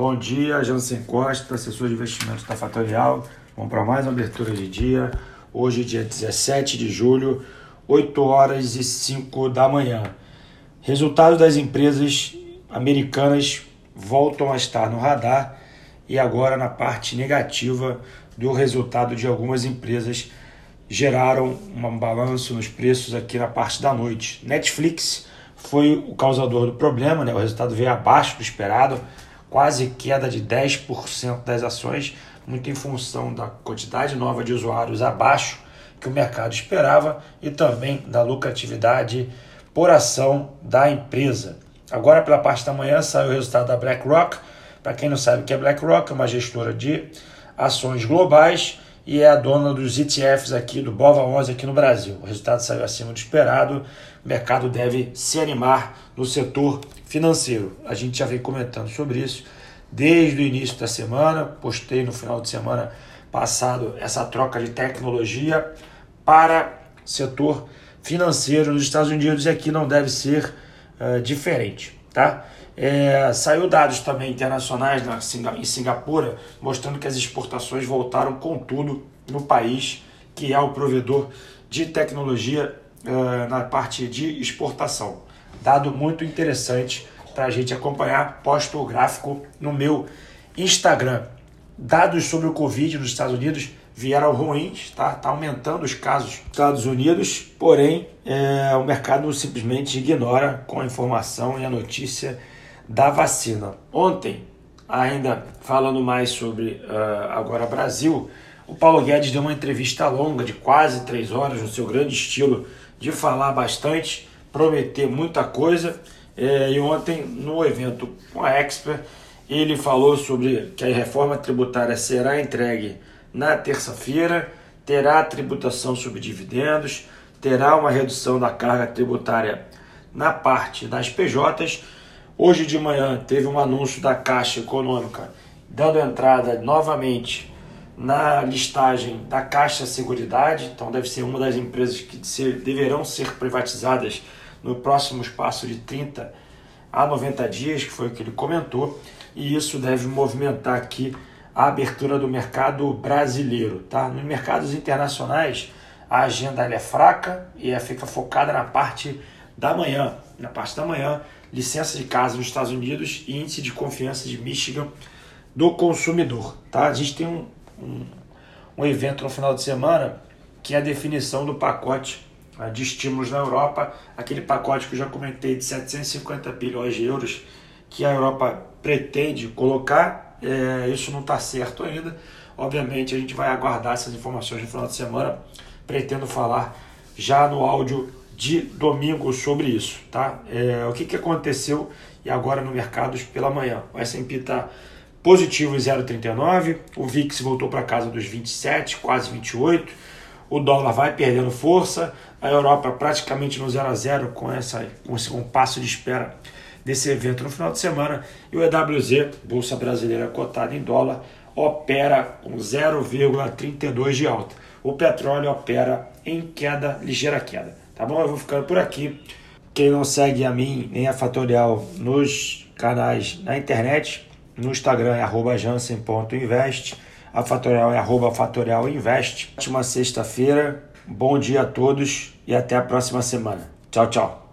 Bom dia, Jansen Costa, assessor de investimentos da Fatorial. Vamos para mais uma abertura de dia. Hoje, dia 17 de julho, 8 horas e 5 da manhã. Resultados das empresas americanas voltam a estar no radar e agora na parte negativa do resultado de algumas empresas geraram um balanço nos preços aqui na parte da noite. Netflix foi o causador do problema, né? o resultado veio abaixo do esperado, quase queda de 10% das ações, muito em função da quantidade nova de usuários abaixo que o mercado esperava e também da lucratividade por ação da empresa. Agora, pela parte da manhã, saiu o resultado da BlackRock. Para quem não sabe o que é BlackRock, é uma gestora de ações globais e é a dona dos ETFs aqui do BOVA11 aqui no Brasil. O resultado saiu acima do esperado. O mercado deve se animar no setor financeiro. A gente já vem comentando sobre isso desde o início da semana. Postei no final de semana passado essa troca de tecnologia para setor financeiro nos Estados Unidos e aqui não deve ser uh, diferente, tá? É, saiu dados também internacionais na, em Singapura mostrando que as exportações voltaram com tudo no país que é o provedor de tecnologia uh, na parte de exportação. Dado muito interessante para a gente acompanhar. Posto o gráfico no meu Instagram. Dados sobre o Covid nos Estados Unidos vieram ruins, tá? Tá aumentando os casos nos Estados Unidos, porém é, o mercado simplesmente ignora com a informação e a notícia da vacina. Ontem, ainda falando mais sobre uh, agora Brasil, o Paulo Guedes deu uma entrevista longa de quase três horas no seu grande estilo de falar bastante, prometer muita coisa. É, e ontem no evento com a Expert ele falou sobre que a reforma tributária será entregue na terça-feira, terá tributação sobre dividendos, terá uma redução da carga tributária na parte das PJs. Hoje de manhã teve um anúncio da Caixa Econômica dando entrada novamente na listagem da Caixa Seguridade, então deve ser uma das empresas que deverão ser privatizadas no próximo espaço de 30 a 90 dias, que foi o que ele comentou, e isso deve movimentar aqui a abertura do mercado brasileiro. Tá? Nos mercados internacionais, a agenda é fraca e fica focada na parte da manhã. Na parte da manhã, licença de casa nos Estados Unidos e índice de confiança de Michigan do consumidor. Tá? A gente tem um, um, um evento no final de semana que é a definição do pacote né, de estímulos na Europa, aquele pacote que eu já comentei de 750 bilhões de euros que a Europa pretende colocar é, isso não está certo ainda. Obviamente, a gente vai aguardar essas informações no final de semana. Pretendo falar já no áudio de domingo sobre isso. Tá? É, o que, que aconteceu e agora no mercados pela manhã? O S&P está positivo em 0,39, o VIX voltou para casa dos 27, quase 28, o dólar vai perdendo força, a Europa praticamente no 0 a 0 com, essa, com esse compasso de espera desse evento no final de semana. E o EWZ, Bolsa Brasileira cotada em dólar, opera com 0,32 de alta. O petróleo opera em queda, ligeira queda. Tá bom? Eu vou ficando por aqui. Quem não segue a mim nem a Fatorial nos canais na internet, no Instagram é jansen.invest, a Fatorial é arroba fatorialinvest. Ótima sexta-feira, bom dia a todos e até a próxima semana. Tchau, tchau.